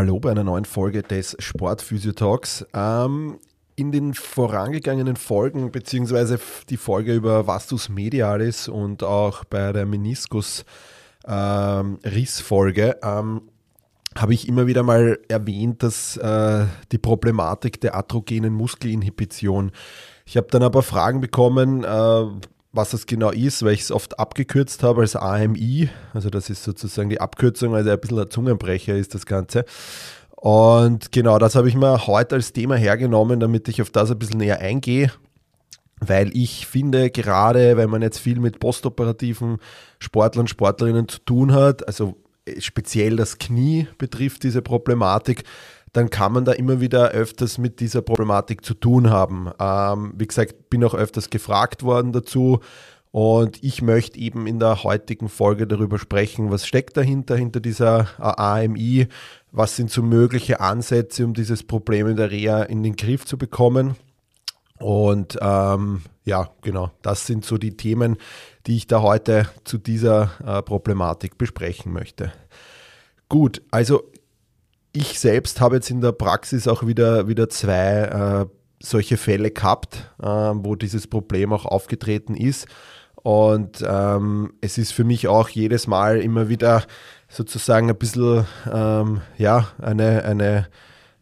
Hallo bei einer neuen Folge des Sportphysio Talks. Ähm, in den vorangegangenen Folgen, beziehungsweise die Folge über Vastus Medialis und auch bei der Meniskus-Rissfolge, ähm, habe ich immer wieder mal erwähnt, dass äh, die Problematik der atrogenen Muskelinhibition. Ich habe dann aber Fragen bekommen, äh, was das genau ist, weil ich es oft abgekürzt habe als AMI. Also das ist sozusagen die Abkürzung, also ein bisschen ein Zungenbrecher ist das Ganze. Und genau das habe ich mir heute als Thema hergenommen, damit ich auf das ein bisschen näher eingehe. Weil ich finde, gerade wenn man jetzt viel mit postoperativen Sportlern und Sportlerinnen zu tun hat, also speziell das Knie betrifft diese Problematik, dann kann man da immer wieder öfters mit dieser Problematik zu tun haben. Ähm, wie gesagt, bin auch öfters gefragt worden dazu und ich möchte eben in der heutigen Folge darüber sprechen, was steckt dahinter, hinter dieser AMI, was sind so mögliche Ansätze, um dieses Problem in der Reha in den Griff zu bekommen. Und ähm, ja, genau, das sind so die Themen, die ich da heute zu dieser äh, Problematik besprechen möchte. Gut, also ich selbst habe jetzt in der Praxis auch wieder, wieder zwei äh, solche Fälle gehabt, äh, wo dieses Problem auch aufgetreten ist. Und ähm, es ist für mich auch jedes Mal immer wieder sozusagen ein bisschen, ähm, ja, eine, eine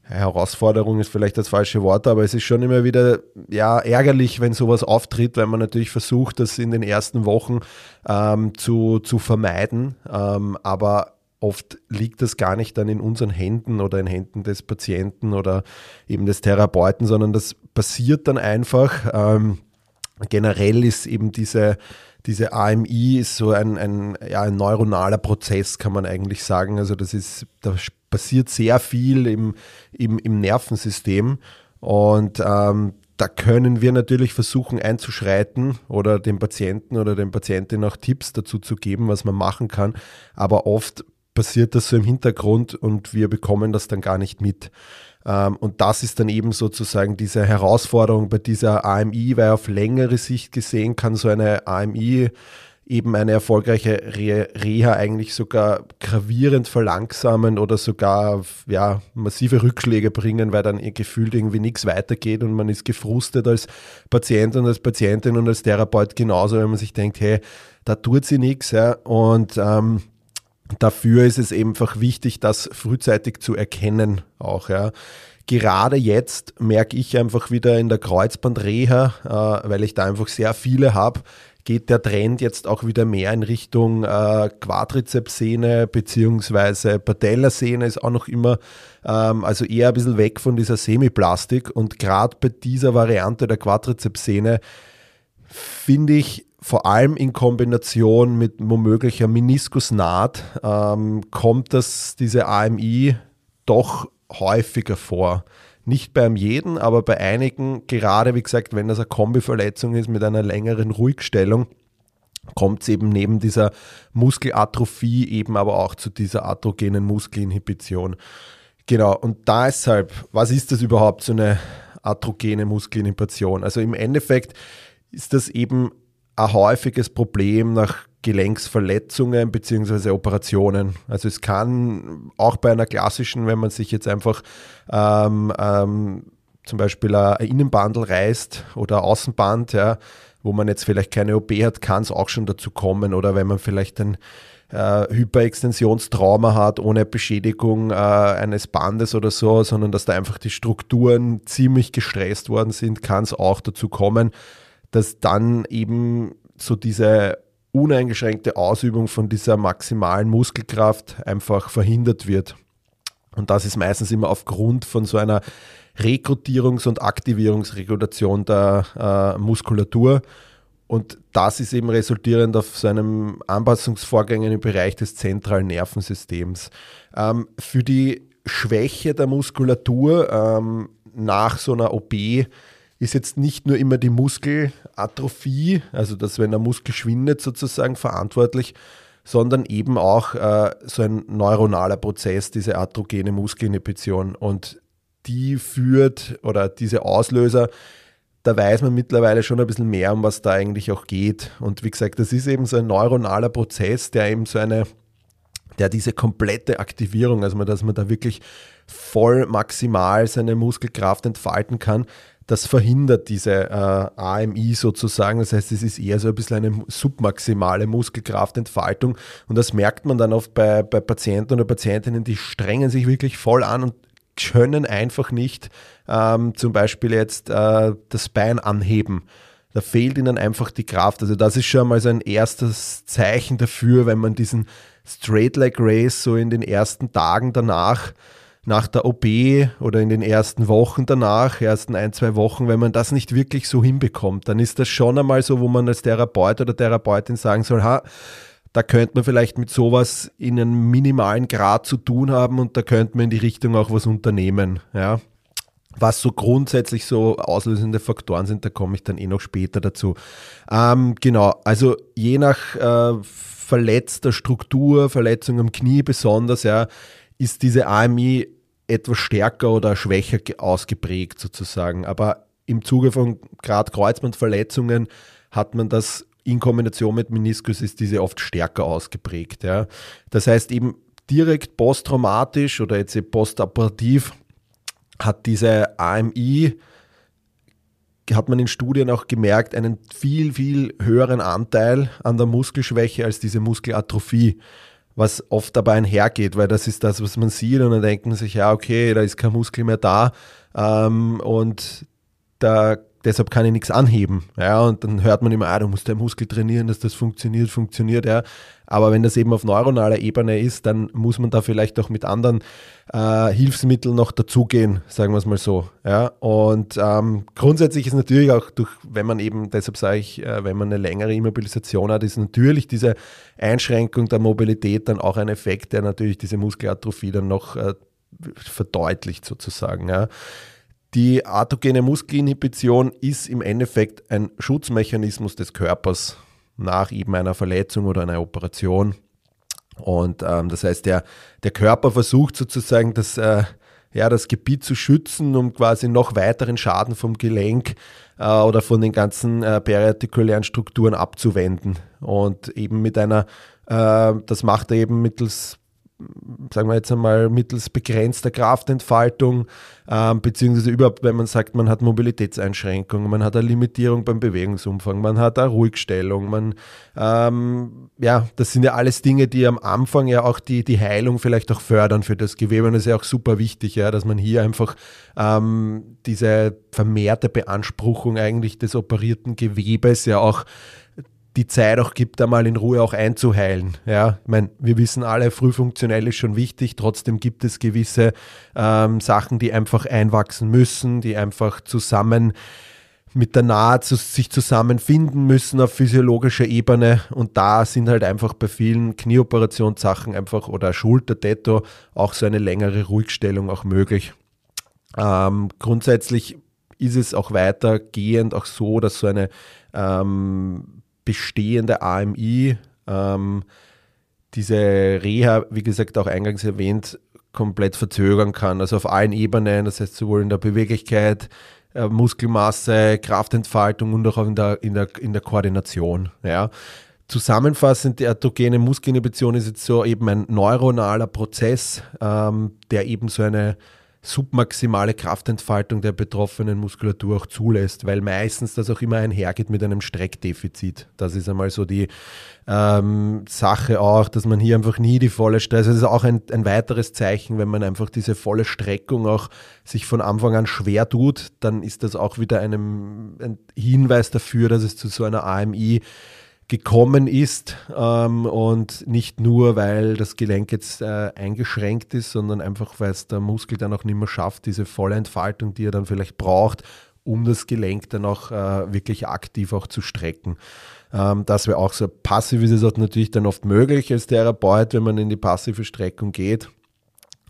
Herausforderung ist vielleicht das falsche Wort, aber es ist schon immer wieder ja, ärgerlich, wenn sowas auftritt, weil man natürlich versucht, das in den ersten Wochen ähm, zu, zu vermeiden. Ähm, aber oft liegt das gar nicht dann in unseren Händen oder in Händen des Patienten oder eben des Therapeuten, sondern das passiert dann einfach. Ähm, generell ist eben diese, diese AMI ist so ein, ein, ja, ein neuronaler Prozess, kann man eigentlich sagen. Also das ist, da passiert sehr viel im, im, im Nervensystem und ähm, da können wir natürlich versuchen einzuschreiten oder dem Patienten oder den Patientin auch Tipps dazu zu geben, was man machen kann. Aber oft passiert das so im Hintergrund und wir bekommen das dann gar nicht mit. Ähm, und das ist dann eben sozusagen diese Herausforderung bei dieser AMI, weil auf längere Sicht gesehen kann so eine AMI eben eine erfolgreiche Reha eigentlich sogar gravierend verlangsamen oder sogar ja, massive Rückschläge bringen, weil dann gefühlt irgendwie nichts weitergeht und man ist gefrustet als Patient und als Patientin und als Therapeut genauso, wenn man sich denkt, hey, da tut sie nichts. Ja, und ähm, dafür ist es einfach wichtig, das frühzeitig zu erkennen auch, ja. Gerade jetzt merke ich einfach wieder in der Kreuzbandreha, äh, weil ich da einfach sehr viele habe, geht der Trend jetzt auch wieder mehr in Richtung äh, Quadrizepssehne beziehungsweise Patellasehne ist auch noch immer, ähm, also eher ein bisschen weg von dieser Semiplastik und gerade bei dieser Variante der Quadrizepssehne finde ich, vor allem in Kombination mit womöglicher Meniskusnaht ähm, kommt das, diese AMI doch häufiger vor. Nicht beim jeden, aber bei einigen, gerade wie gesagt, wenn das eine Kombiverletzung ist mit einer längeren Ruhigstellung, kommt es eben neben dieser Muskelatrophie eben aber auch zu dieser atrogenen Muskelinhibition. Genau, und deshalb, was ist das überhaupt, so eine atrogene Muskelinhibition? Also im Endeffekt ist das eben ein häufiges Problem nach Gelenksverletzungen bzw. Operationen. Also es kann auch bei einer klassischen, wenn man sich jetzt einfach ähm, ähm, zum Beispiel ein Innenbandel reißt oder ein Außenband, ja, wo man jetzt vielleicht keine OP hat, kann es auch schon dazu kommen. Oder wenn man vielleicht ein äh, Hyperextensionstrauma hat, ohne Beschädigung äh, eines Bandes oder so, sondern dass da einfach die Strukturen ziemlich gestresst worden sind, kann es auch dazu kommen, dass dann eben so diese uneingeschränkte Ausübung von dieser maximalen Muskelkraft einfach verhindert wird. Und das ist meistens immer aufgrund von so einer Rekrutierungs- und Aktivierungsregulation der äh, Muskulatur. Und das ist eben resultierend auf so einem Anpassungsvorgängen im Bereich des zentralen Nervensystems. Ähm, für die Schwäche der Muskulatur ähm, nach so einer OP ist jetzt nicht nur immer die Muskelatrophie, also dass wenn der Muskel schwindet sozusagen verantwortlich, sondern eben auch äh, so ein neuronaler Prozess, diese atrogene Muskelinhibition. Und die führt oder diese Auslöser, da weiß man mittlerweile schon ein bisschen mehr, um was da eigentlich auch geht. Und wie gesagt, das ist eben so ein neuronaler Prozess, der eben so eine, der diese komplette Aktivierung, also dass man da wirklich voll maximal seine Muskelkraft entfalten kann, das verhindert diese äh, AMI sozusagen. Das heißt, es ist eher so ein bisschen eine submaximale Muskelkraftentfaltung. Und das merkt man dann oft bei, bei Patienten oder Patientinnen, die strengen sich wirklich voll an und können einfach nicht ähm, zum Beispiel jetzt äh, das Bein anheben. Da fehlt ihnen einfach die Kraft. Also das ist schon mal so ein erstes Zeichen dafür, wenn man diesen Straight Leg Race so in den ersten Tagen danach nach der OP oder in den ersten Wochen danach, ersten ein, zwei Wochen, wenn man das nicht wirklich so hinbekommt, dann ist das schon einmal so, wo man als Therapeut oder Therapeutin sagen soll, ha, da könnte man vielleicht mit sowas in einem minimalen Grad zu tun haben und da könnte man in die Richtung auch was unternehmen. Ja. Was so grundsätzlich so auslösende Faktoren sind, da komme ich dann eh noch später dazu. Ähm, genau, also je nach äh, verletzter Struktur, Verletzung am Knie besonders, ja, ist diese AMI etwas stärker oder schwächer ausgeprägt sozusagen. Aber im Zuge von gerade Kreuzbandverletzungen hat man das in Kombination mit Meniskus ist diese oft stärker ausgeprägt. Ja. Das heißt eben direkt posttraumatisch oder jetzt postoperativ hat diese AMI, hat man in Studien auch gemerkt, einen viel, viel höheren Anteil an der Muskelschwäche als diese Muskelatrophie was oft dabei einhergeht, weil das ist das, was man sieht und dann denkt man sich, ja, okay, da ist kein Muskel mehr da. Ähm, und da, deshalb kann ich nichts anheben. Ja, und dann hört man immer, ah, du musst den Muskel trainieren, dass das funktioniert, funktioniert, ja. Aber wenn das eben auf neuronaler Ebene ist, dann muss man da vielleicht auch mit anderen äh, Hilfsmitteln noch dazugehen, sagen wir es mal so. Ja? Und ähm, grundsätzlich ist natürlich auch durch, wenn man eben, deshalb sage ich, äh, wenn man eine längere Immobilisation hat, ist natürlich diese Einschränkung der Mobilität dann auch ein Effekt, der natürlich diese Muskelatrophie dann noch äh, verdeutlicht sozusagen. Ja? Die autogene Muskelinhibition ist im Endeffekt ein Schutzmechanismus des Körpers nach eben einer Verletzung oder einer Operation. Und ähm, das heißt, der, der Körper versucht sozusagen das, äh, ja, das Gebiet zu schützen, um quasi noch weiteren Schaden vom Gelenk äh, oder von den ganzen äh, periartikulären Strukturen abzuwenden. Und eben mit einer, äh, das macht er eben mittels sagen wir jetzt einmal, mittels begrenzter Kraftentfaltung, ähm, beziehungsweise überhaupt, wenn man sagt, man hat Mobilitätseinschränkungen, man hat eine Limitierung beim Bewegungsumfang, man hat eine Ruhigstellung, man, ähm, ja, das sind ja alles Dinge, die am Anfang ja auch die, die Heilung vielleicht auch fördern für das Gewebe. Und das ist ja auch super wichtig, ja, dass man hier einfach ähm, diese vermehrte Beanspruchung eigentlich des operierten Gewebes ja auch die Zeit auch gibt, einmal in Ruhe auch einzuheilen. Ja, ich meine, wir wissen alle, frühfunktionell ist schon wichtig, trotzdem gibt es gewisse ähm, Sachen, die einfach einwachsen müssen, die einfach zusammen mit der Naht sich zusammenfinden müssen auf physiologischer Ebene und da sind halt einfach bei vielen Knieoperationssachen einfach oder Schultertetto auch so eine längere Ruhigstellung auch möglich. Ähm, grundsätzlich ist es auch weitergehend auch so, dass so eine ähm, bestehende AMI, ähm, diese Reha, wie gesagt, auch eingangs erwähnt, komplett verzögern kann. Also auf allen Ebenen, das heißt sowohl in der Beweglichkeit, äh, Muskelmasse, Kraftentfaltung und auch in der, in der, in der Koordination. Ja. Zusammenfassend, die autogene Muskelinhibition ist jetzt so eben ein neuronaler Prozess, ähm, der eben so eine submaximale Kraftentfaltung der betroffenen Muskulatur auch zulässt, weil meistens das auch immer einhergeht mit einem Streckdefizit. Das ist einmal so die ähm, Sache auch, dass man hier einfach nie die volle Stress, das ist auch ein, ein weiteres Zeichen, wenn man einfach diese volle Streckung auch sich von Anfang an schwer tut, dann ist das auch wieder einem, ein Hinweis dafür, dass es zu so einer AMI gekommen ist ähm, und nicht nur, weil das Gelenk jetzt äh, eingeschränkt ist, sondern einfach, weil es der Muskel dann auch nicht mehr schafft, diese volle Entfaltung, die er dann vielleicht braucht, um das Gelenk dann auch äh, wirklich aktiv auch zu strecken. Ähm, das wäre auch so passiv ist es auch natürlich dann oft möglich als Therapeut, wenn man in die passive Streckung geht.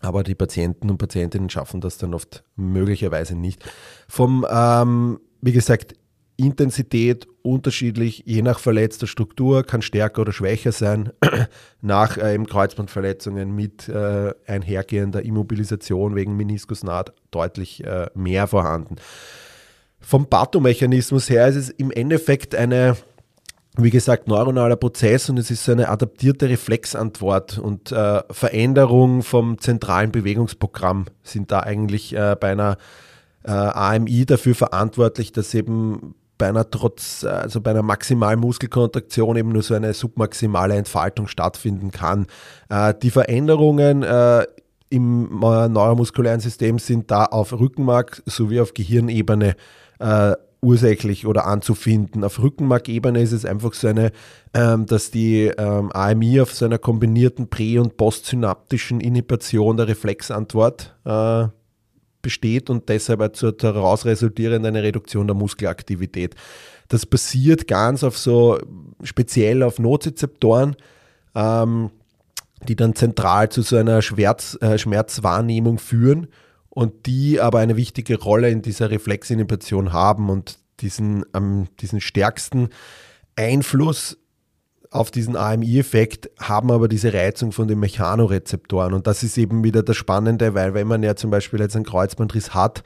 Aber die Patienten und Patientinnen schaffen das dann oft möglicherweise nicht. Vom, ähm, wie gesagt, Intensität unterschiedlich, je nach verletzter Struktur, kann stärker oder schwächer sein. nach äh, Kreuzbandverletzungen mit äh, einhergehender Immobilisation wegen Meniskusnaht deutlich äh, mehr vorhanden. Vom Pathomechanismus her ist es im Endeffekt eine wie gesagt, neuronaler Prozess und es ist eine adaptierte Reflexantwort und äh, Veränderung vom zentralen Bewegungsprogramm sind da eigentlich äh, bei einer äh, AMI dafür verantwortlich, dass eben bei einer trotz, also bei einer maximalen Muskelkontraktion eben nur so eine submaximale Entfaltung stattfinden kann. Äh, die Veränderungen äh, im äh, neuromuskulären System sind da auf Rückenmark sowie auf Gehirnebene äh, ursächlich oder anzufinden. Auf Rückenmarkebene ist es einfach so eine, ähm, dass die ähm, AMI auf so einer kombinierten prä- und postsynaptischen Inhibition der Reflexantwort äh, besteht und deshalb zur daraus resultierenden eine Reduktion der Muskelaktivität. Das basiert ganz auf so speziell auf Nozizeptoren, ähm, die dann zentral zu so einer Schmerz, äh, Schmerzwahrnehmung führen und die aber eine wichtige Rolle in dieser Reflexinhibition haben und diesen, ähm, diesen stärksten Einfluss auf diesen AMI-Effekt haben aber diese Reizung von den Mechanorezeptoren. Und das ist eben wieder das Spannende, weil wenn man ja zum Beispiel jetzt einen Kreuzbandriss hat,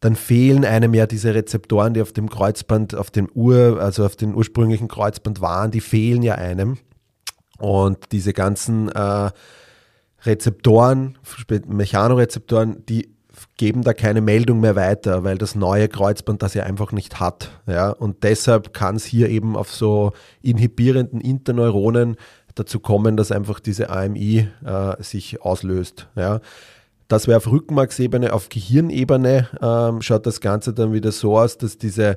dann fehlen einem ja diese Rezeptoren, die auf dem Kreuzband, auf dem Ur, also auf dem ursprünglichen Kreuzband waren, die fehlen ja einem. Und diese ganzen äh, Rezeptoren, Mechanorezeptoren, die geben da keine Meldung mehr weiter, weil das neue Kreuzband das ja einfach nicht hat. Ja? Und deshalb kann es hier eben auf so inhibierenden Interneuronen dazu kommen, dass einfach diese AMI äh, sich auslöst. Ja? Das wäre auf Rückenmarksebene, auf Gehirnebene ähm, schaut das Ganze dann wieder so aus, dass diese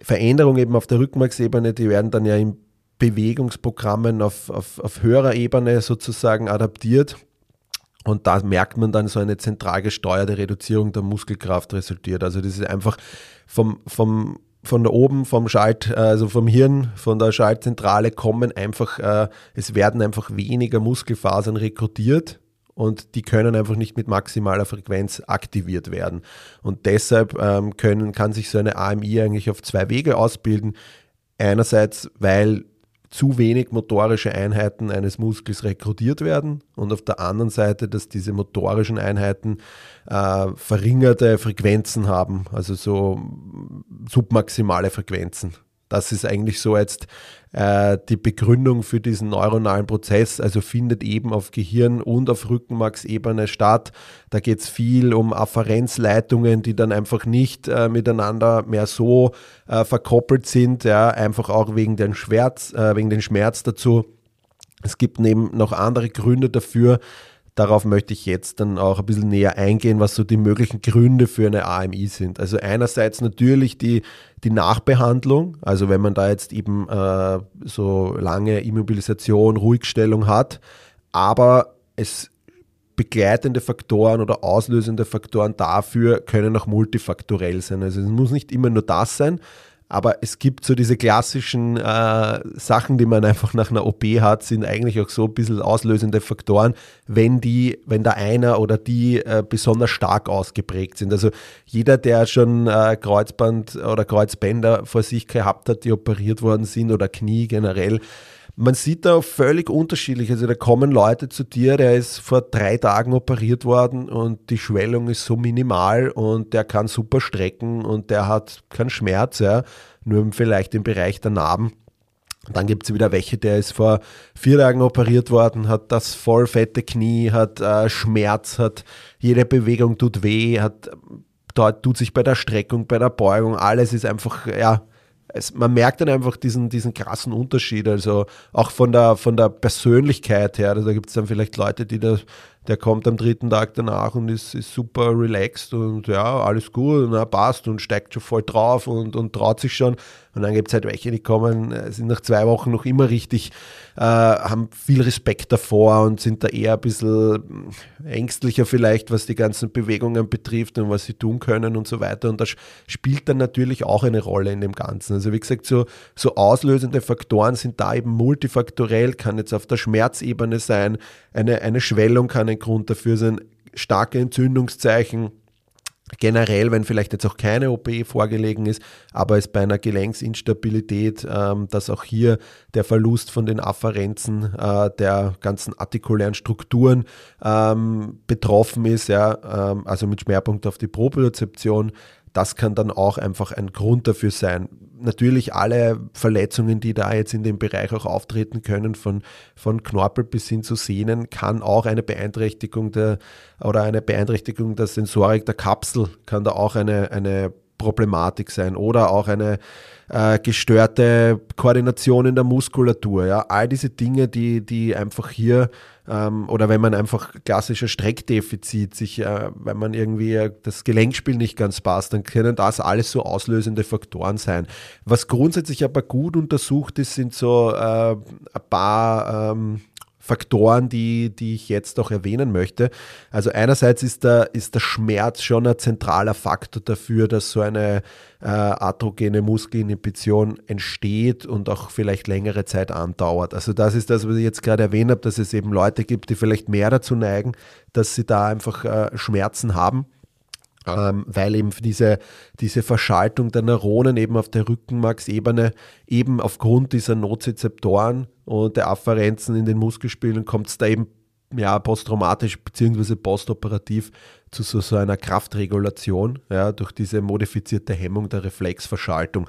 Veränderungen eben auf der Rückenmarksebene, die werden dann ja in Bewegungsprogrammen auf, auf, auf höherer Ebene sozusagen adaptiert und da merkt man dann so eine zentral gesteuerte Reduzierung der Muskelkraft resultiert. Also das ist einfach vom, vom, von da oben, vom Schalt, also vom Hirn, von der Schaltzentrale kommen einfach, äh, es werden einfach weniger Muskelfasern rekrutiert und die können einfach nicht mit maximaler Frequenz aktiviert werden. Und deshalb ähm, können, kann sich so eine AMI eigentlich auf zwei Wege ausbilden. Einerseits, weil zu wenig motorische Einheiten eines Muskels rekrutiert werden und auf der anderen Seite, dass diese motorischen Einheiten äh, verringerte Frequenzen haben, also so submaximale Frequenzen. Das ist eigentlich so jetzt äh, die Begründung für diesen neuronalen Prozess, also findet eben auf Gehirn- und auf Rückenmarksebene statt. Da geht es viel um Afferenzleitungen, die dann einfach nicht äh, miteinander mehr so äh, verkoppelt sind, ja, einfach auch wegen den Schmerz, äh, wegen den Schmerz dazu. Es gibt neben noch andere Gründe dafür, Darauf möchte ich jetzt dann auch ein bisschen näher eingehen, was so die möglichen Gründe für eine AMI sind. Also einerseits natürlich die, die Nachbehandlung, also wenn man da jetzt eben äh, so lange Immobilisation, Ruhigstellung hat, aber es begleitende Faktoren oder auslösende Faktoren dafür können auch multifaktorell sein. Also es muss nicht immer nur das sein, aber es gibt so diese klassischen äh, Sachen, die man einfach nach einer OP hat, sind eigentlich auch so ein bisschen auslösende Faktoren, wenn die, wenn da einer oder die äh, besonders stark ausgeprägt sind. Also jeder, der schon äh, Kreuzband oder Kreuzbänder vor sich gehabt hat, die operiert worden sind oder Knie generell, man sieht da völlig unterschiedlich. Also da kommen Leute zu dir, der ist vor drei Tagen operiert worden und die Schwellung ist so minimal und der kann super strecken und der hat keinen Schmerz, ja, nur vielleicht im Bereich der Narben. Dann gibt es wieder welche, der ist vor vier Tagen operiert worden, hat das voll fette Knie, hat äh, Schmerz, hat jede Bewegung tut weh, hat dort tut sich bei der Streckung, bei der Beugung, alles ist einfach, ja, es, man merkt dann einfach diesen, diesen krassen Unterschied, also auch von der, von der Persönlichkeit her. Also da gibt es dann vielleicht Leute, die das der kommt am dritten Tag danach und ist, ist super relaxed und ja, alles gut und er passt und steigt schon voll drauf und, und traut sich schon. Und dann gibt es halt welche, die kommen, äh, sind nach zwei Wochen noch immer richtig, äh, haben viel Respekt davor und sind da eher ein bisschen ängstlicher vielleicht, was die ganzen Bewegungen betrifft und was sie tun können und so weiter. Und das spielt dann natürlich auch eine Rolle in dem Ganzen. Also wie gesagt, so, so auslösende Faktoren sind da eben multifaktorell, kann jetzt auf der Schmerzebene sein, eine, eine Schwellung kann ein Grund dafür sein. starke Entzündungszeichen generell, wenn vielleicht jetzt auch keine OP vorgelegen ist, aber es bei einer Gelenksinstabilität, ähm, dass auch hier der Verlust von den Afferenzen äh, der ganzen artikulären Strukturen ähm, betroffen ist, ja, ähm, also mit Schwerpunkt auf die Propriozeption, das kann dann auch einfach ein Grund dafür sein. Natürlich alle Verletzungen, die da jetzt in dem Bereich auch auftreten können, von, von Knorpel bis hin zu Sehnen, kann auch eine Beeinträchtigung der oder eine Beeinträchtigung der Sensorik der Kapsel kann da auch eine, eine Problematik sein oder auch eine äh, gestörte Koordination in der Muskulatur. Ja? All diese Dinge, die, die einfach hier ähm, oder wenn man einfach klassischer Streckdefizit sich, äh, wenn man irgendwie das Gelenkspiel nicht ganz passt, dann können das alles so auslösende Faktoren sein. Was grundsätzlich aber gut untersucht ist, sind so äh, ein paar ähm, Faktoren, die, die ich jetzt auch erwähnen möchte. Also einerseits ist der, ist der Schmerz schon ein zentraler Faktor dafür, dass so eine äh, atrogene Muskelinhibition entsteht und auch vielleicht längere Zeit andauert. Also das ist das, was ich jetzt gerade erwähnt habe, dass es eben Leute gibt, die vielleicht mehr dazu neigen, dass sie da einfach äh, Schmerzen haben ähm, weil eben diese, diese Verschaltung der Neuronen eben auf der Rückenmarksebene eben aufgrund dieser Nozizeptoren und der Afferenzen in den Muskelspielen kommt es da eben ja, posttraumatisch bzw. postoperativ zu so, so einer Kraftregulation, ja, durch diese modifizierte Hemmung der Reflexverschaltung.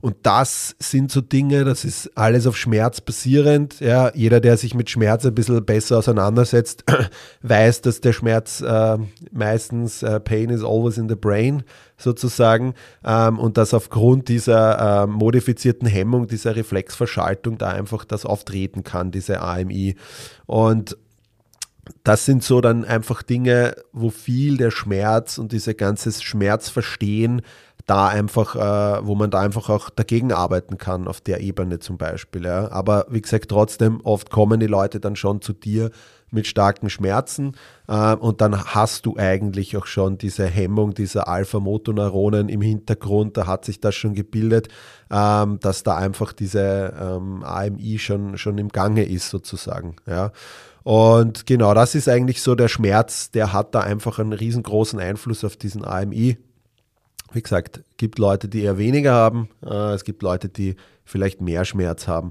Und das sind so Dinge, das ist alles auf Schmerz basierend. Ja, jeder, der sich mit Schmerz ein bisschen besser auseinandersetzt, weiß, dass der Schmerz äh, meistens äh, Pain is always in the brain sozusagen ähm, und dass aufgrund dieser äh, modifizierten Hemmung, dieser Reflexverschaltung da einfach das auftreten kann, diese AMI. Und das sind so dann einfach Dinge, wo viel der Schmerz und diese ganze Schmerzverstehen da einfach, äh, wo man da einfach auch dagegen arbeiten kann, auf der Ebene zum Beispiel. Ja. Aber wie gesagt, trotzdem, oft kommen die Leute dann schon zu dir mit starken Schmerzen äh, und dann hast du eigentlich auch schon diese Hemmung dieser Alpha-Motoneuronen im Hintergrund, da hat sich das schon gebildet, ähm, dass da einfach diese ähm, AMI schon, schon im Gange ist sozusagen. Ja. Und genau, das ist eigentlich so der Schmerz, der hat da einfach einen riesengroßen Einfluss auf diesen AMI. Wie gesagt, gibt Leute, die eher weniger haben, äh, es gibt Leute, die vielleicht mehr Schmerz haben.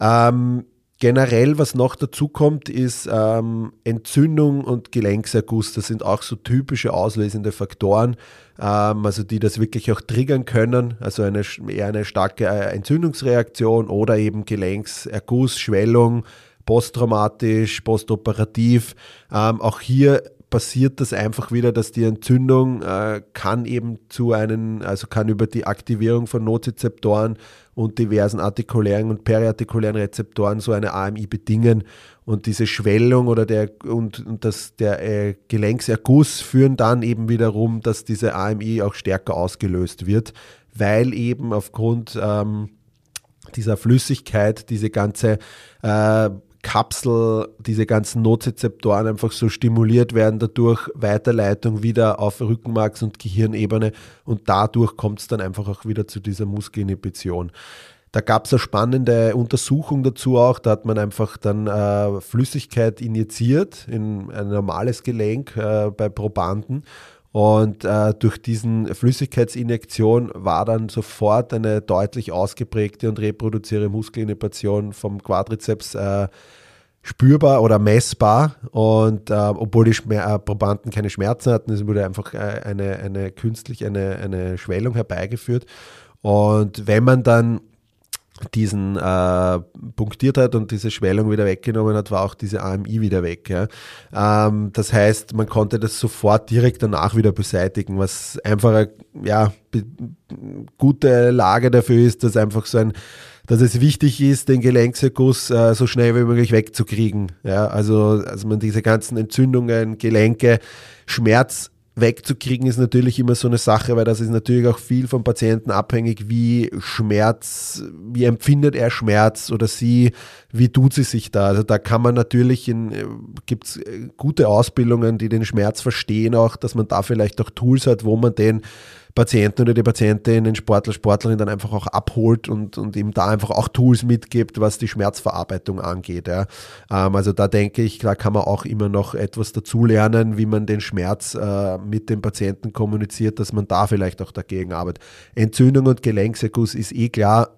Ähm, generell, was noch dazu kommt, ist ähm, Entzündung und Gelenkserguss. Das sind auch so typische auslösende Faktoren, ähm, also die das wirklich auch triggern können. Also eine, eher eine starke äh, Entzündungsreaktion oder eben Gelenkserguss, Schwellung, posttraumatisch, postoperativ. Ähm, auch hier passiert das einfach wieder, dass die Entzündung äh, kann eben zu einem, also kann über die Aktivierung von Nozizeptoren und diversen artikulären und periartikulären Rezeptoren so eine AMI bedingen. Und diese Schwellung oder der und, und das, der äh, Gelenkserguss führen dann eben wiederum, dass diese AMI auch stärker ausgelöst wird, weil eben aufgrund ähm, dieser Flüssigkeit diese ganze äh, Kapsel, diese ganzen Nozizeptoren einfach so stimuliert werden, dadurch Weiterleitung wieder auf Rückenmarks- und Gehirnebene und dadurch kommt es dann einfach auch wieder zu dieser Muskelinhibition. Da gab es eine spannende Untersuchung dazu auch, da hat man einfach dann äh, Flüssigkeit injiziert in ein normales Gelenk äh, bei Probanden und äh, durch diesen Flüssigkeitsinjektion war dann sofort eine deutlich ausgeprägte und reproduzierte Muskelinhibition vom Quadrizeps äh, spürbar oder messbar. Und äh, obwohl die Schmer äh, Probanden keine Schmerzen hatten, es wurde einfach äh, eine, eine künstlich eine, eine Schwellung herbeigeführt. Und wenn man dann diesen äh, punktiert hat und diese Schwellung wieder weggenommen hat, war auch diese AMI wieder weg. Ja. Ähm, das heißt, man konnte das sofort direkt danach wieder beseitigen, was einfach eine ja, gute Lage dafür ist, dass einfach so ein dass es wichtig ist, den Gelenkserguss äh, so schnell wie möglich wegzukriegen. Ja, also, also man diese ganzen Entzündungen, Gelenke, Schmerz wegzukriegen ist natürlich immer so eine Sache, weil das ist natürlich auch viel vom Patienten abhängig, wie Schmerz, wie empfindet er Schmerz oder sie, wie tut sie sich da. Also da kann man natürlich in, gibt es gute Ausbildungen, die den Schmerz verstehen auch, dass man da vielleicht auch Tools hat, wo man den Patienten oder die Patientin, den Sportler, Sportlerin dann einfach auch abholt und, und ihm da einfach auch Tools mitgibt, was die Schmerzverarbeitung angeht. Ja. Ähm, also da denke ich, da kann man auch immer noch etwas dazulernen, wie man den Schmerz äh, mit dem Patienten kommuniziert, dass man da vielleicht auch dagegen arbeitet. Entzündung und Gelenkserguss ist eh klar.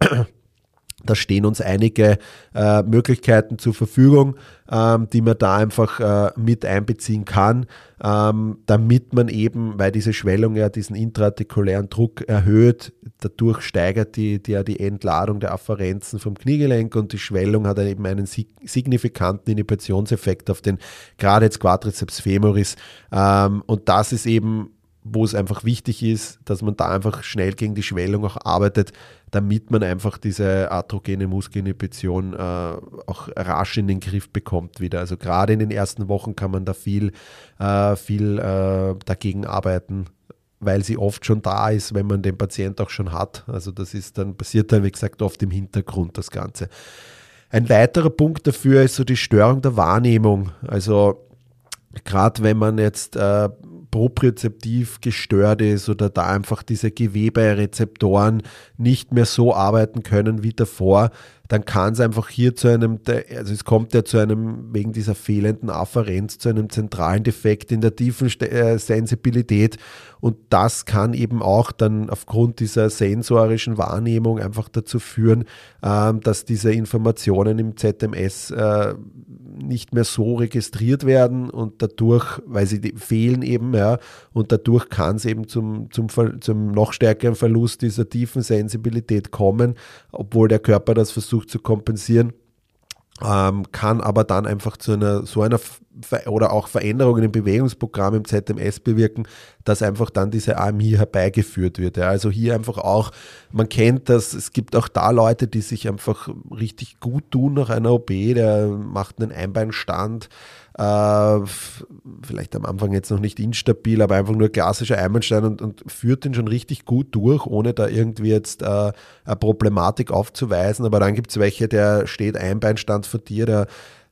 Da stehen uns einige äh, Möglichkeiten zur Verfügung, ähm, die man da einfach äh, mit einbeziehen kann, ähm, damit man eben, weil diese Schwellung ja diesen intraartikulären Druck erhöht, dadurch steigert die, die, die Entladung der Afferenzen vom Kniegelenk und die Schwellung hat eben einen signifikanten Inhibitionseffekt auf den gerade jetzt Quadriceps femoris. Ähm, und das ist eben wo es einfach wichtig ist, dass man da einfach schnell gegen die Schwellung auch arbeitet, damit man einfach diese atrogene Muskelinhibition äh, auch rasch in den Griff bekommt wieder. Also gerade in den ersten Wochen kann man da viel, äh, viel äh, dagegen arbeiten, weil sie oft schon da ist, wenn man den Patient auch schon hat. Also das ist dann, passiert dann, wie gesagt, oft im Hintergrund das Ganze. Ein weiterer Punkt dafür ist so die Störung der Wahrnehmung. Also gerade wenn man jetzt äh, propriozeptiv gestört ist oder da einfach diese Geweberezeptoren nicht mehr so arbeiten können wie davor, dann kann es einfach hier zu einem, also es kommt ja zu einem, wegen dieser fehlenden Afferenz, zu einem zentralen Defekt in der tiefen äh, Sensibilität. Und das kann eben auch dann aufgrund dieser sensorischen Wahrnehmung einfach dazu führen, ähm, dass diese Informationen im ZMS äh, nicht mehr so registriert werden und dadurch, weil sie fehlen eben, ja, und dadurch kann es eben zum, zum, zum noch stärkeren Verlust dieser tiefen Sensibilität kommen, obwohl der Körper das versucht zu kompensieren. Ähm, kann aber dann einfach zu einer so einer Ver oder auch Veränderungen im Bewegungsprogramm im ZMS bewirken, dass einfach dann diese AMI herbeigeführt wird. Ja. Also hier einfach auch, man kennt das, es gibt auch da Leute, die sich einfach richtig gut tun nach einer OP, der macht einen Einbeinstand, äh, vielleicht am Anfang jetzt noch nicht instabil, aber einfach nur klassischer Einbeinstein und, und führt den schon richtig gut durch, ohne da irgendwie jetzt äh, eine Problematik aufzuweisen. Aber dann gibt es welche, der steht Einbeinstand vor dir, der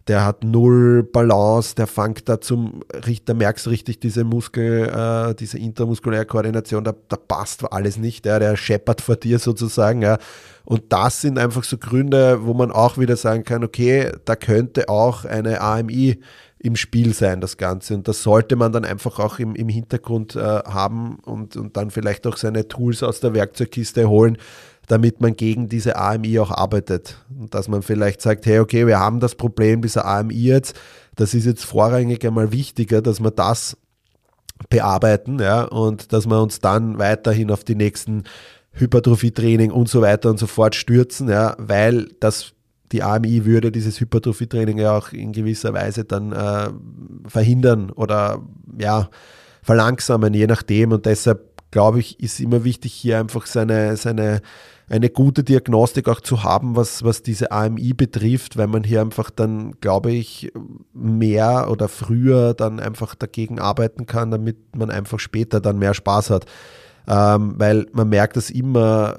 der hat null Balance, der fängt da zum, da merkst du richtig diese Muskel, äh, diese intermuskuläre Koordination, da, da passt alles nicht, ja, der scheppert vor dir sozusagen, ja. Und das sind einfach so Gründe, wo man auch wieder sagen kann, okay, da könnte auch eine AMI im Spiel sein, das Ganze. Und das sollte man dann einfach auch im, im Hintergrund äh, haben und, und dann vielleicht auch seine Tools aus der Werkzeugkiste holen, damit man gegen diese AMI auch arbeitet. Und dass man vielleicht sagt, hey, okay, wir haben das Problem dieser AMI jetzt, das ist jetzt vorrangig einmal wichtiger, dass wir das bearbeiten, ja, und dass wir uns dann weiterhin auf die nächsten Hypertrophie-Training und so weiter und so fort stürzen, ja, weil das die AMI würde dieses Hypertrophie-Training ja auch in gewisser Weise dann äh, verhindern oder ja, verlangsamen, je nachdem. Und deshalb glaube ich, ist immer wichtig, hier einfach seine, seine eine gute Diagnostik auch zu haben, was, was diese AMI betrifft, weil man hier einfach dann, glaube ich, mehr oder früher dann einfach dagegen arbeiten kann, damit man einfach später dann mehr Spaß hat. Ähm, weil man merkt das immer,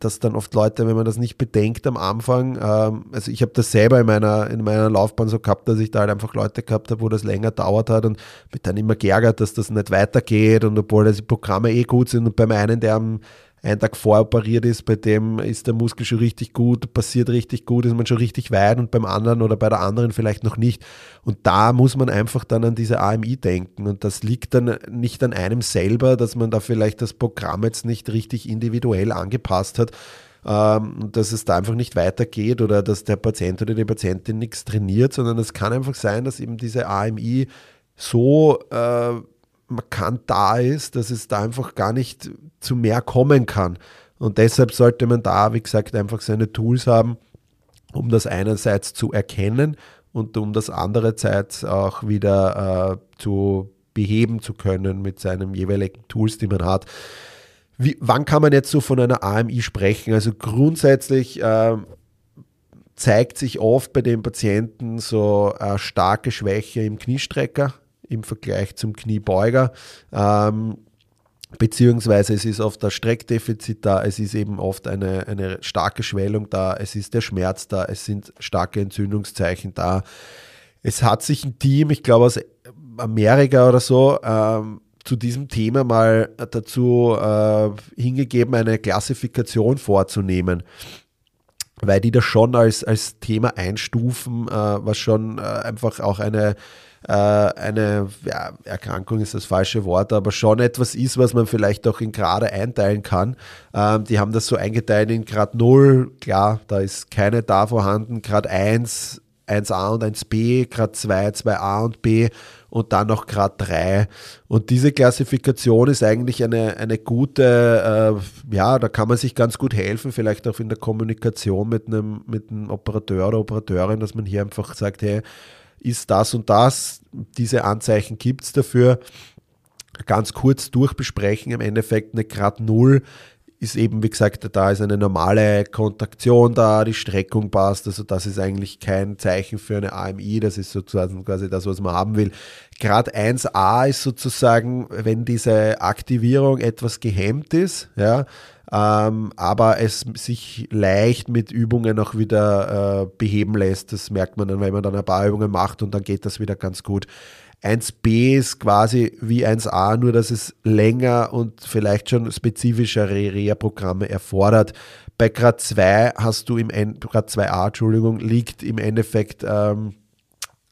dass dann oft Leute, wenn man das nicht bedenkt am Anfang, ähm, also ich habe das selber in meiner, in meiner Laufbahn so gehabt, dass ich da halt einfach Leute gehabt habe, wo das länger dauert hat und mich dann immer geärgert, dass das nicht weitergeht und obwohl die Programme eh gut sind und beim einen, der am einen Tag voroperiert ist, bei dem ist der Muskel schon richtig gut, passiert richtig gut, ist man schon richtig weit und beim anderen oder bei der anderen vielleicht noch nicht. Und da muss man einfach dann an diese AMI denken. Und das liegt dann nicht an einem selber, dass man da vielleicht das Programm jetzt nicht richtig individuell angepasst hat, ähm, dass es da einfach nicht weitergeht oder dass der Patient oder die Patientin nichts trainiert, sondern es kann einfach sein, dass eben diese AMI so äh, markant da ist, dass es da einfach gar nicht zu mehr kommen kann. Und deshalb sollte man da, wie gesagt, einfach seine Tools haben, um das einerseits zu erkennen und um das andererseits auch wieder äh, zu beheben zu können mit seinen jeweiligen Tools, die man hat. Wie, wann kann man jetzt so von einer AMI sprechen? Also grundsätzlich äh, zeigt sich oft bei den Patienten so eine starke Schwäche im Kniestrecker im Vergleich zum Kniebeuger. Ähm, beziehungsweise es ist oft das Streckdefizit da, es ist eben oft eine, eine starke Schwellung da, es ist der Schmerz da, es sind starke Entzündungszeichen da. Es hat sich ein Team, ich glaube aus Amerika oder so, ähm, zu diesem Thema mal dazu äh, hingegeben, eine Klassifikation vorzunehmen weil die das schon als, als Thema einstufen, äh, was schon äh, einfach auch eine, eine ja, Erkrankung ist das falsche Wort, aber schon etwas ist, was man vielleicht auch in Grade einteilen kann. Ähm, die haben das so eingeteilt in Grad 0, klar, da ist keine da vorhanden, Grad 1, 1a und 1b, Grad 2, 2a und b und dann noch Grad 3. Und diese Klassifikation ist eigentlich eine, eine gute, äh, ja, da kann man sich ganz gut helfen, vielleicht auch in der Kommunikation mit einem, mit einem Operateur oder Operateurin, dass man hier einfach sagt, hey, ist das und das, diese Anzeichen gibt es dafür. Ganz kurz durchbesprechen, im Endeffekt eine Grad 0 ist eben, wie gesagt, da ist eine normale Kontraktion da, die Streckung passt, also das ist eigentlich kein Zeichen für eine AMI, das ist sozusagen quasi das, was man haben will. Grad 1a ist sozusagen, wenn diese Aktivierung etwas gehemmt ist, ja, ähm, aber es sich leicht mit Übungen auch wieder äh, beheben lässt. Das merkt man dann, wenn man dann ein paar Übungen macht und dann geht das wieder ganz gut. 1b ist quasi wie 1a, nur dass es länger und vielleicht schon spezifischere Reha-Programme erfordert. Bei Grad 2 hast du im End, Grad 2a, Entschuldigung, liegt im Endeffekt ähm,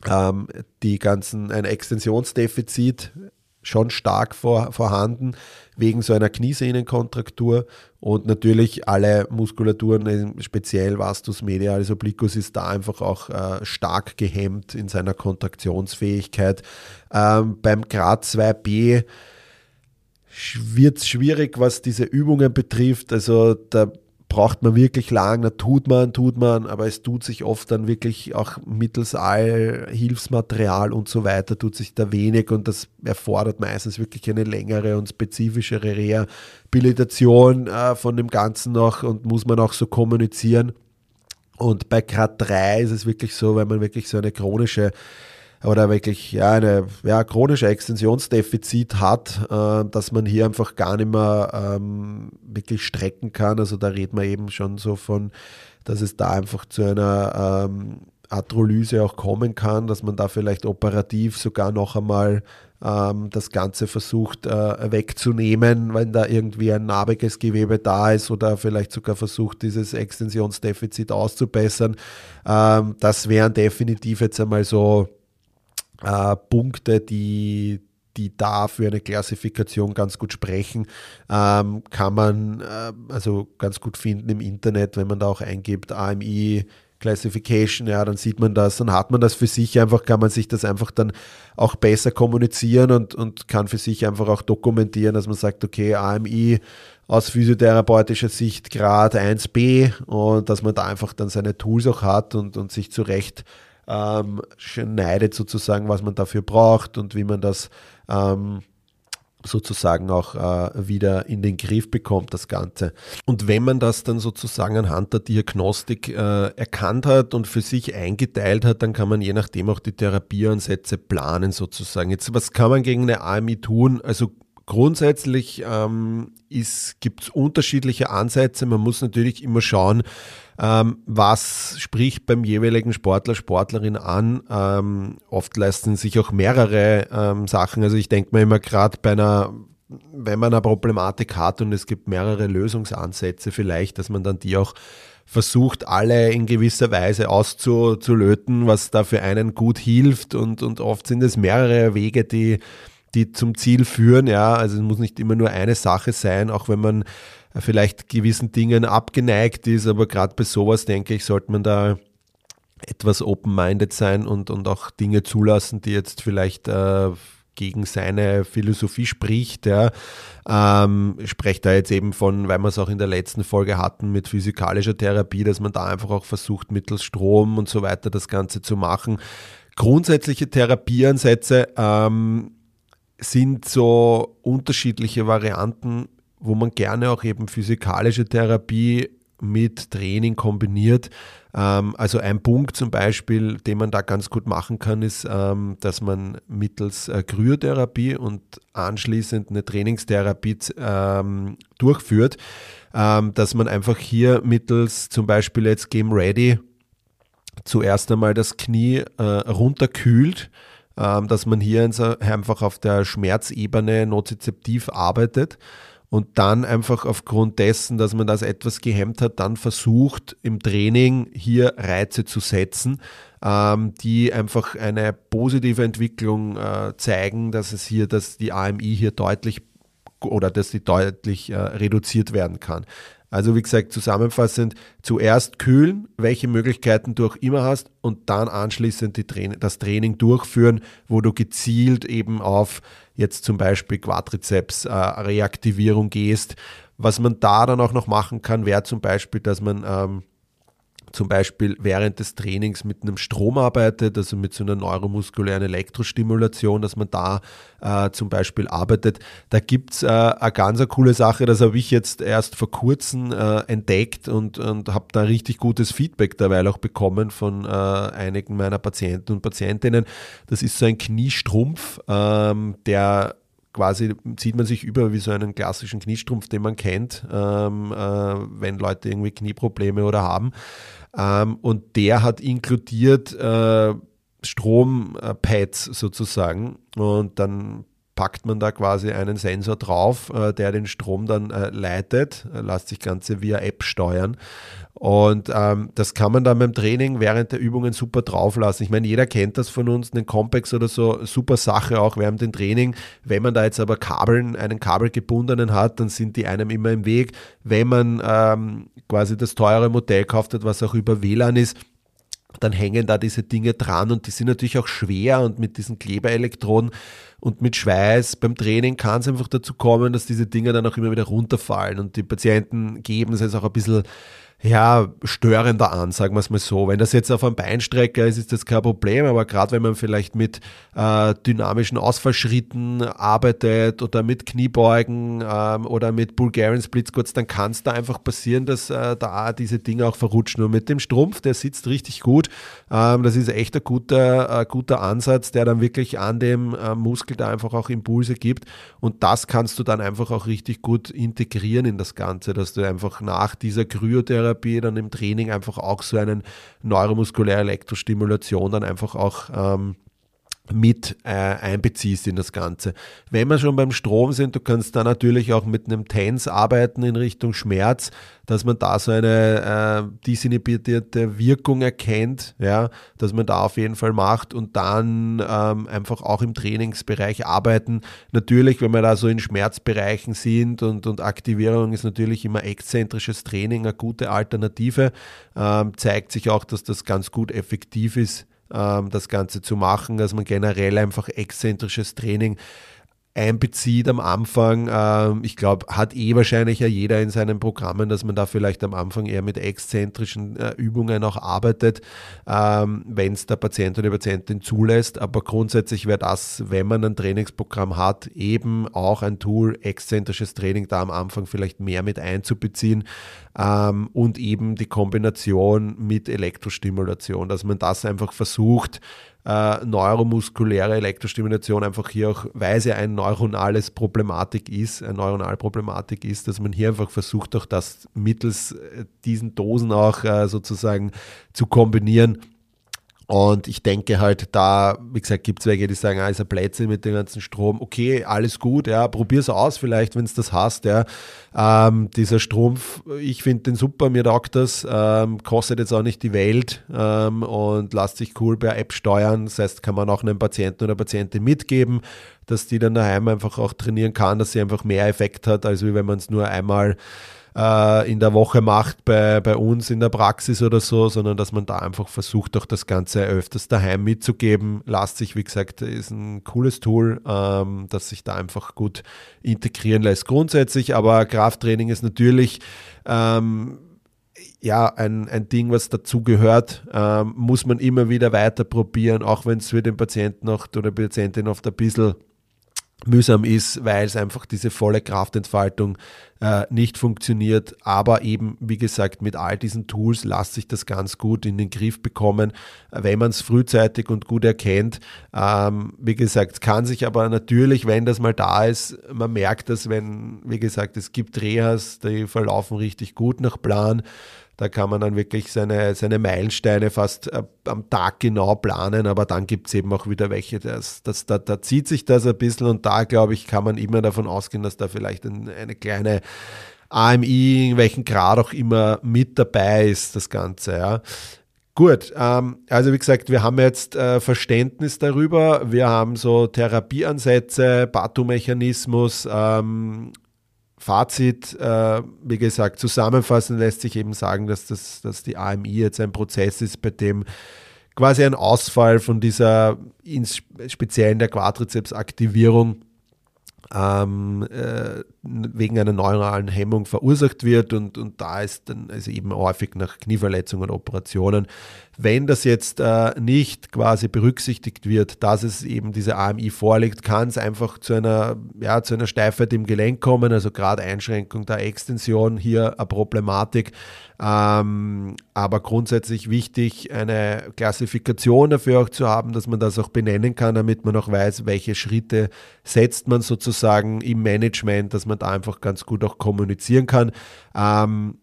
ähm, die ganzen, ein Extensionsdefizit schon stark vor, vorhanden wegen so einer Kniesehnenkontraktur und natürlich alle Muskulaturen, speziell Vastus medialis obliquus ist da einfach auch äh, stark gehemmt in seiner Kontraktionsfähigkeit. Ähm, beim Grad 2b wird es schwierig, was diese Übungen betrifft. Also da braucht man wirklich lang, da tut man, tut man, aber es tut sich oft dann wirklich auch mittels all Hilfsmaterial und so weiter, tut sich da wenig und das erfordert meistens wirklich eine längere und spezifischere Rehabilitation äh, von dem Ganzen noch und muss man auch so kommunizieren. Und bei Grad 3 ist es wirklich so, wenn man wirklich so eine chronische oder wirklich ja, eine ja, chronische Extensionsdefizit hat, äh, dass man hier einfach gar nicht mehr ähm, wirklich strecken kann. Also da redet man eben schon so von, dass es da einfach zu einer ähm, Arthrolyse auch kommen kann, dass man da vielleicht operativ sogar noch einmal ähm, das Ganze versucht äh, wegzunehmen, wenn da irgendwie ein narbiges Gewebe da ist oder vielleicht sogar versucht, dieses Extensionsdefizit auszubessern. Ähm, das wären definitiv jetzt einmal so äh, Punkte, die, die da für eine Klassifikation ganz gut sprechen, ähm, kann man äh, also ganz gut finden im Internet, wenn man da auch eingibt AMI Classification, ja, dann sieht man das, dann hat man das für sich einfach, kann man sich das einfach dann auch besser kommunizieren und, und kann für sich einfach auch dokumentieren, dass man sagt, okay, AMI aus physiotherapeutischer Sicht Grad 1b und dass man da einfach dann seine Tools auch hat und, und sich zurecht ähm, schneidet sozusagen, was man dafür braucht und wie man das ähm, sozusagen auch äh, wieder in den Griff bekommt, das Ganze. Und wenn man das dann sozusagen anhand der Diagnostik äh, erkannt hat und für sich eingeteilt hat, dann kann man je nachdem auch die Therapieansätze planen sozusagen. Jetzt, was kann man gegen eine AMI tun? Also grundsätzlich ähm, gibt es unterschiedliche Ansätze. Man muss natürlich immer schauen, ähm, was spricht beim jeweiligen Sportler, Sportlerin an? Ähm, oft leisten sich auch mehrere ähm, Sachen. Also ich denke mir immer gerade bei einer wenn man eine Problematik hat und es gibt mehrere Lösungsansätze vielleicht, dass man dann die auch versucht, alle in gewisser Weise auszulöten, was da für einen gut hilft und, und oft sind es mehrere Wege, die, die zum Ziel führen, ja, also es muss nicht immer nur eine Sache sein, auch wenn man vielleicht gewissen Dingen abgeneigt ist, aber gerade bei sowas, denke ich, sollte man da etwas open-minded sein und, und auch Dinge zulassen, die jetzt vielleicht äh, gegen seine Philosophie spricht. Ja. Ähm, spreche da jetzt eben von, weil wir es auch in der letzten Folge hatten mit physikalischer Therapie, dass man da einfach auch versucht, mittels Strom und so weiter das Ganze zu machen. Grundsätzliche Therapieansätze ähm, sind so unterschiedliche Varianten wo man gerne auch eben physikalische Therapie mit Training kombiniert. Ähm, also ein Punkt zum Beispiel, den man da ganz gut machen kann, ist, ähm, dass man mittels äh, Kryotherapie und anschließend eine Trainingstherapie ähm, durchführt, dass man einfach hier mittels zum Beispiel jetzt Game Ready zuerst einmal das Knie äh, runterkühlt dass man hier einfach auf der Schmerzebene nozizeptiv arbeitet und dann einfach aufgrund dessen, dass man das etwas gehemmt hat, dann versucht im Training hier Reize zu setzen, ähm, die einfach eine positive Entwicklung äh, zeigen, dass es hier, dass die AMI hier deutlich oder dass die deutlich äh, reduziert werden kann. Also wie gesagt, zusammenfassend, zuerst kühlen, welche Möglichkeiten du auch immer hast und dann anschließend Tra das Training durchführen, wo du gezielt eben auf jetzt zum Beispiel Quadrizeps äh, gehst. Was man da dann auch noch machen kann, wäre zum Beispiel, dass man ähm, zum Beispiel während des Trainings mit einem Strom arbeitet, also mit so einer neuromuskulären Elektrostimulation, dass man da äh, zum Beispiel arbeitet. Da gibt es äh, eine ganz eine coole Sache, das habe ich jetzt erst vor kurzem äh, entdeckt und, und habe da richtig gutes Feedback dabei auch bekommen von äh, einigen meiner Patienten und Patientinnen. Das ist so ein Kniestrumpf, ähm, der quasi zieht man sich über wie so einen klassischen Kniestrumpf, den man kennt, ähm, äh, wenn Leute irgendwie Knieprobleme oder haben. Ähm, und der hat inkludiert äh, Strompads sozusagen. Und dann packt man da quasi einen Sensor drauf, äh, der den Strom dann äh, leitet, lässt sich Ganze via App steuern. Und ähm, das kann man dann beim Training während der Übungen super drauflassen. Ich meine, jeder kennt das von uns, einen Compex oder so, super Sache auch während dem Training. Wenn man da jetzt aber Kabeln, einen kabelgebundenen hat, dann sind die einem immer im Weg. Wenn man ähm, quasi das teure Modell kauft hat, was auch über WLAN ist, dann hängen da diese Dinge dran und die sind natürlich auch schwer und mit diesen Kleberelektroden und mit Schweiß beim Training kann es einfach dazu kommen, dass diese Dinge dann auch immer wieder runterfallen und die Patienten geben es auch ein bisschen ja, störender an, sagen wir es mal so. Wenn das jetzt auf einem Beinstrecker ist, ist das kein Problem, aber gerade wenn man vielleicht mit äh, dynamischen Ausfallschritten arbeitet oder mit Kniebeugen ähm, oder mit Bulgarian Splits kurz, dann kann es da einfach passieren, dass äh, da diese Dinge auch verrutschen. Und mit dem Strumpf, der sitzt richtig gut. Ähm, das ist echt ein guter, äh, guter Ansatz, der dann wirklich an dem äh, Da einfach auch Impulse gibt. Und das kannst du dann einfach auch richtig gut integrieren in das Ganze, dass du einfach nach dieser Kryotherapie dann im Training einfach auch so einen neuromuskuläre Elektrostimulation dann einfach auch ähm, mit äh, einbeziehst in das Ganze. Wenn wir schon beim Strom sind, du kannst da natürlich auch mit einem TENS arbeiten in Richtung Schmerz, dass man da so eine äh, disinhibierte Wirkung erkennt, ja, dass man da auf jeden Fall macht und dann ähm, einfach auch im Trainingsbereich arbeiten. Natürlich, wenn wir da so in Schmerzbereichen sind und, und Aktivierung ist natürlich immer exzentrisches Training eine gute Alternative, ähm, zeigt sich auch, dass das ganz gut effektiv ist das Ganze zu machen, dass man generell einfach exzentrisches Training einbezieht am Anfang. Ähm, ich glaube, hat eh wahrscheinlich ja jeder in seinen Programmen, dass man da vielleicht am Anfang eher mit exzentrischen äh, Übungen auch arbeitet, ähm, wenn es der Patient oder die Patientin zulässt. Aber grundsätzlich wäre das, wenn man ein Trainingsprogramm hat, eben auch ein Tool, exzentrisches Training da am Anfang vielleicht mehr mit einzubeziehen ähm, und eben die Kombination mit Elektrostimulation, dass man das einfach versucht, äh, neuromuskuläre Elektrostimulation einfach hier auch, weil sie ein neuronales Problematik ist, eine Neuronalproblematik ist, dass man hier einfach versucht, auch das mittels äh, diesen Dosen auch äh, sozusagen zu kombinieren und ich denke halt, da, wie gesagt, gibt es welche, die sagen, ah, ist ein Plätze mit dem ganzen Strom. Okay, alles gut, ja, probier's aus vielleicht, wenn es das hast, ja. Ähm, dieser Strumpf, ich finde den super, mir taugt das, ähm, kostet jetzt auch nicht die Welt ähm, und lässt sich cool per App steuern. Das heißt, kann man auch einem Patienten oder Patientin mitgeben, dass die dann daheim einfach auch trainieren kann, dass sie einfach mehr Effekt hat, als wenn man es nur einmal äh, in der Woche macht bei, bei uns in der Praxis oder so, sondern dass man da einfach versucht, auch das Ganze öfters daheim mitzugeben. Lasst sich, wie gesagt, ist ein cooles Tool, ähm, das sich da einfach gut integrieren lässt grundsätzlich, aber Krafttraining ist natürlich ähm, ja, ein, ein Ding, was dazu gehört, ähm, muss man immer wieder weiter probieren, auch wenn es für den Patienten oft oder Patientin oft ein bisschen mühsam ist, weil es einfach diese volle Kraftentfaltung äh, nicht funktioniert. Aber eben, wie gesagt, mit all diesen Tools lässt sich das ganz gut in den Griff bekommen, wenn man es frühzeitig und gut erkennt. Ähm, wie gesagt, kann sich aber natürlich, wenn das mal da ist, man merkt das, wenn, wie gesagt, es gibt Rehas, die verlaufen richtig gut nach Plan Da kann man dann wirklich seine, seine Meilensteine fast äh, am Tag genau planen, aber dann gibt es eben auch wieder welche, das, das, da, da zieht sich das ein bisschen und da, glaube ich, kann man immer davon ausgehen, dass da vielleicht ein, eine kleine AMI, in welchem Grad auch immer mit dabei ist, das Ganze. Ja. Gut, ähm, also wie gesagt, wir haben jetzt äh, Verständnis darüber, wir haben so Therapieansätze, Batu-Mechanismus, ähm, Fazit, äh, wie gesagt, zusammenfassend lässt sich eben sagen, dass, das, dass die AMI jetzt ein Prozess ist, bei dem quasi ein Ausfall von dieser, speziellen der Quadrizeps-Aktivierung ähm, äh, wegen einer neuralen Hemmung verursacht wird und, und da ist dann also eben häufig nach Knieverletzungen und Operationen. Wenn das jetzt äh, nicht quasi berücksichtigt wird, dass es eben diese AMI vorliegt, kann es einfach zu einer, ja, zu einer Steifheit im Gelenk kommen, also gerade Einschränkung der Extension hier eine Problematik. Ähm, aber grundsätzlich wichtig, eine Klassifikation dafür auch zu haben, dass man das auch benennen kann, damit man auch weiß, welche Schritte setzt man sozusagen im Management, dass man da einfach ganz gut auch kommunizieren kann. Ähm,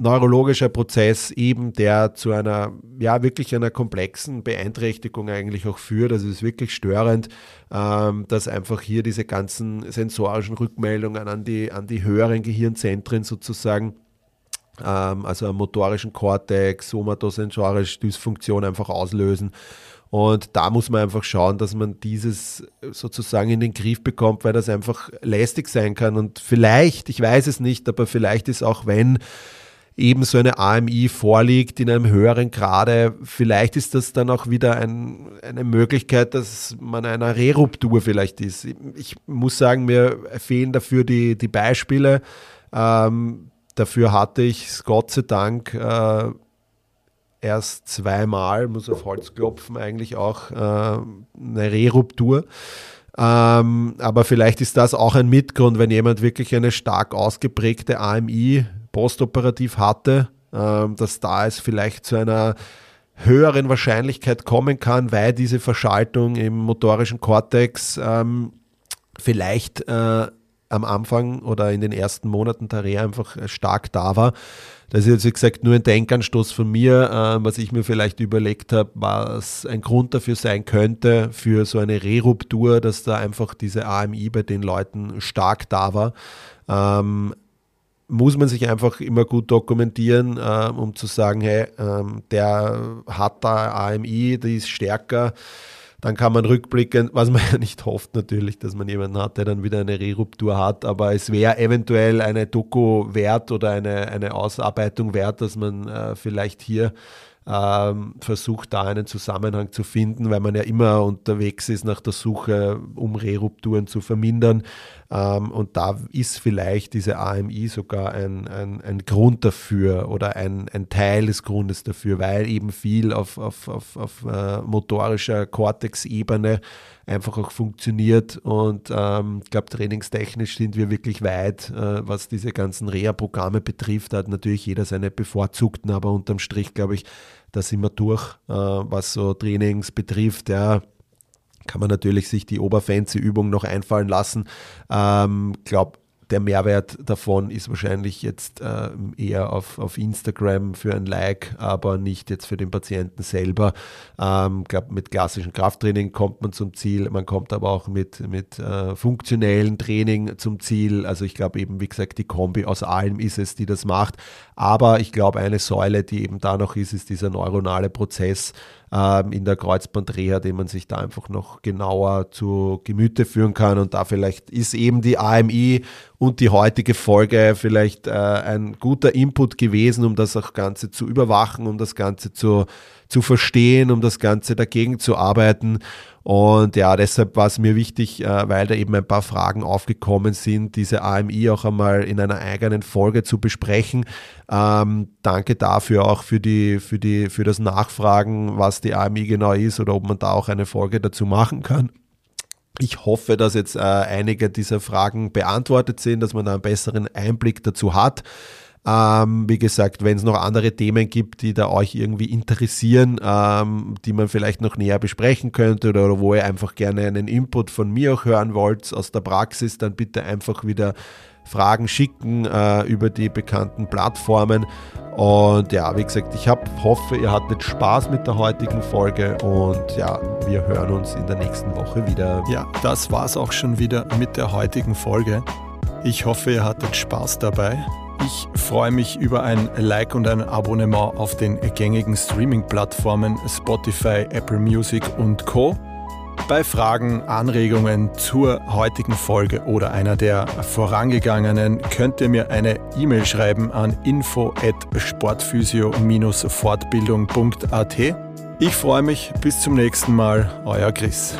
neurologischer Prozess eben, der zu einer, ja, wirklich einer komplexen Beeinträchtigung eigentlich auch führt. Also es ist wirklich störend, ähm, dass einfach hier diese ganzen sensorischen Rückmeldungen an die, an die höheren Gehirnzentren sozusagen ähm, also am motorischen Kortex, somatosensorisch Dysfunktion einfach auslösen. Und da muss man einfach schauen, dass man dieses sozusagen in den Griff bekommt, weil das einfach lästig sein kann. Und vielleicht, ich weiß es nicht, aber vielleicht ist auch, wenn eben so eine AMI vorliegt in einem höheren Grade, vielleicht ist das dann auch wieder ein, eine Möglichkeit, dass man einer Reruptur vielleicht ist. Ich muss sagen, mir fehlen dafür die, die Beispiele. Ähm, Dafür hatte ich es Gott sei Dank äh, erst zweimal, muss auf Holz klopfen, eigentlich auch äh, eine Reruptur. Ähm, aber vielleicht ist das auch ein Mitgrund, wenn jemand wirklich eine stark ausgeprägte AMI postoperativ hatte, äh, dass da es vielleicht zu einer höheren Wahrscheinlichkeit kommen kann, weil diese Verschaltung im motorischen Kortex ähm, vielleicht äh, am Anfang oder in den ersten Monaten der Reha einfach äh, stark da war. Das ist jetzt, wie gesagt, nur ein Denkanstoß von mir, äh, was ich mir vielleicht überlegt habe, was ein Grund dafür sein könnte, für so eine Reruptur, dass da einfach diese AMI bei den Leuten stark da war. Ähm, muss man sich einfach immer gut dokumentieren, äh, um zu sagen, hey, ähm, der hat da AMI, die ist stärker dann kann man rückblickend, was man ja nicht hofft natürlich, dass man jemanden hat, der dann wieder eine Reruptur hat, aber es wäre eventuell eine Doku wert oder eine, eine Ausarbeitung wert, dass man äh, vielleicht hier ähm, versucht, da einen Zusammenhang zu finden, weil man ja immer unterwegs ist nach der Suche, um Rerupturen zu vermindern. Ähm, und da ist vielleicht diese AMI sogar ein, ein, ein Grund dafür oder ein, ein Teil des Grundes dafür, weil eben viel auf, auf, auf, auf äh, motorischer Cortex-Ebene einfach auch funktioniert. Und ähm, ich glaube, trainingstechnisch sind wir wirklich weit, äh, was diese ganzen Reha-Programme betrifft. Da hat natürlich jeder seine bevorzugten, aber unterm Strich, glaube ich, da sind wir durch, äh, was so Trainings betrifft. Ja, kann man natürlich sich die oberfancy Übung noch einfallen lassen. Ähm, glaube, der Mehrwert davon ist wahrscheinlich jetzt äh, eher auf, auf Instagram für ein Like, aber nicht jetzt für den Patienten selber. Ich ähm, glaube, mit klassischem Krafttraining kommt man zum Ziel, man kommt aber auch mit, mit äh, funktionellen Training zum Ziel. Also ich glaube eben, wie gesagt, die Kombi aus allem ist es, die das macht. Aber ich glaube, eine Säule, die eben da noch ist, ist dieser neuronale Prozess in der Kreuzbandreha, den man sich da einfach noch genauer zu Gemüte führen kann. Und da vielleicht ist eben die AMI und die heutige Folge vielleicht äh, ein guter Input gewesen, um das auch Ganze zu überwachen, um das Ganze zu, zu verstehen, um das Ganze dagegen zu arbeiten. Und ja, deshalb war es mir wichtig, äh, weil da eben ein paar Fragen aufgekommen sind, diese AMI auch einmal in einer eigenen Folge zu besprechen. Ähm, danke dafür auch für, die, für, die, für das Nachfragen, was die AMI genau ist oder ob man da auch eine Folge dazu machen kann. Ich hoffe, dass jetzt äh, einige dieser Fragen beantwortet sind, dass man da einen besseren Einblick dazu hat. Ähm, wie gesagt, wenn es noch andere Themen gibt, die da euch irgendwie interessieren, ähm, die man vielleicht noch näher besprechen könnte oder, oder, wo ihr einfach gerne einen Input von mir auch hören wollt aus der Praxis, dann bitte einfach wieder Fragen schicken äh, über die bekannten Plattformen. Und ja, wie gesagt, ich hab, hoffe, ihr hattet Spaß mit der heutigen Folge und ja, wir hören uns in der nächsten Woche wieder. Ja, das war's auch schon wieder mit der heutigen Folge. Ich hoffe, ihr hattet Spaß dabei. Ich freue mich über ein Like und ein Abonnement auf den gängigen Streaming-Plattformen Spotify, Apple Music und Co. Bei Fragen, Anregungen zur heutigen Folge oder einer der vorangegangenen könnt ihr mir eine E-Mail schreiben an info@sportphysio-fortbildung.at. Ich freue mich, bis zum nächsten Mal, euer Chris.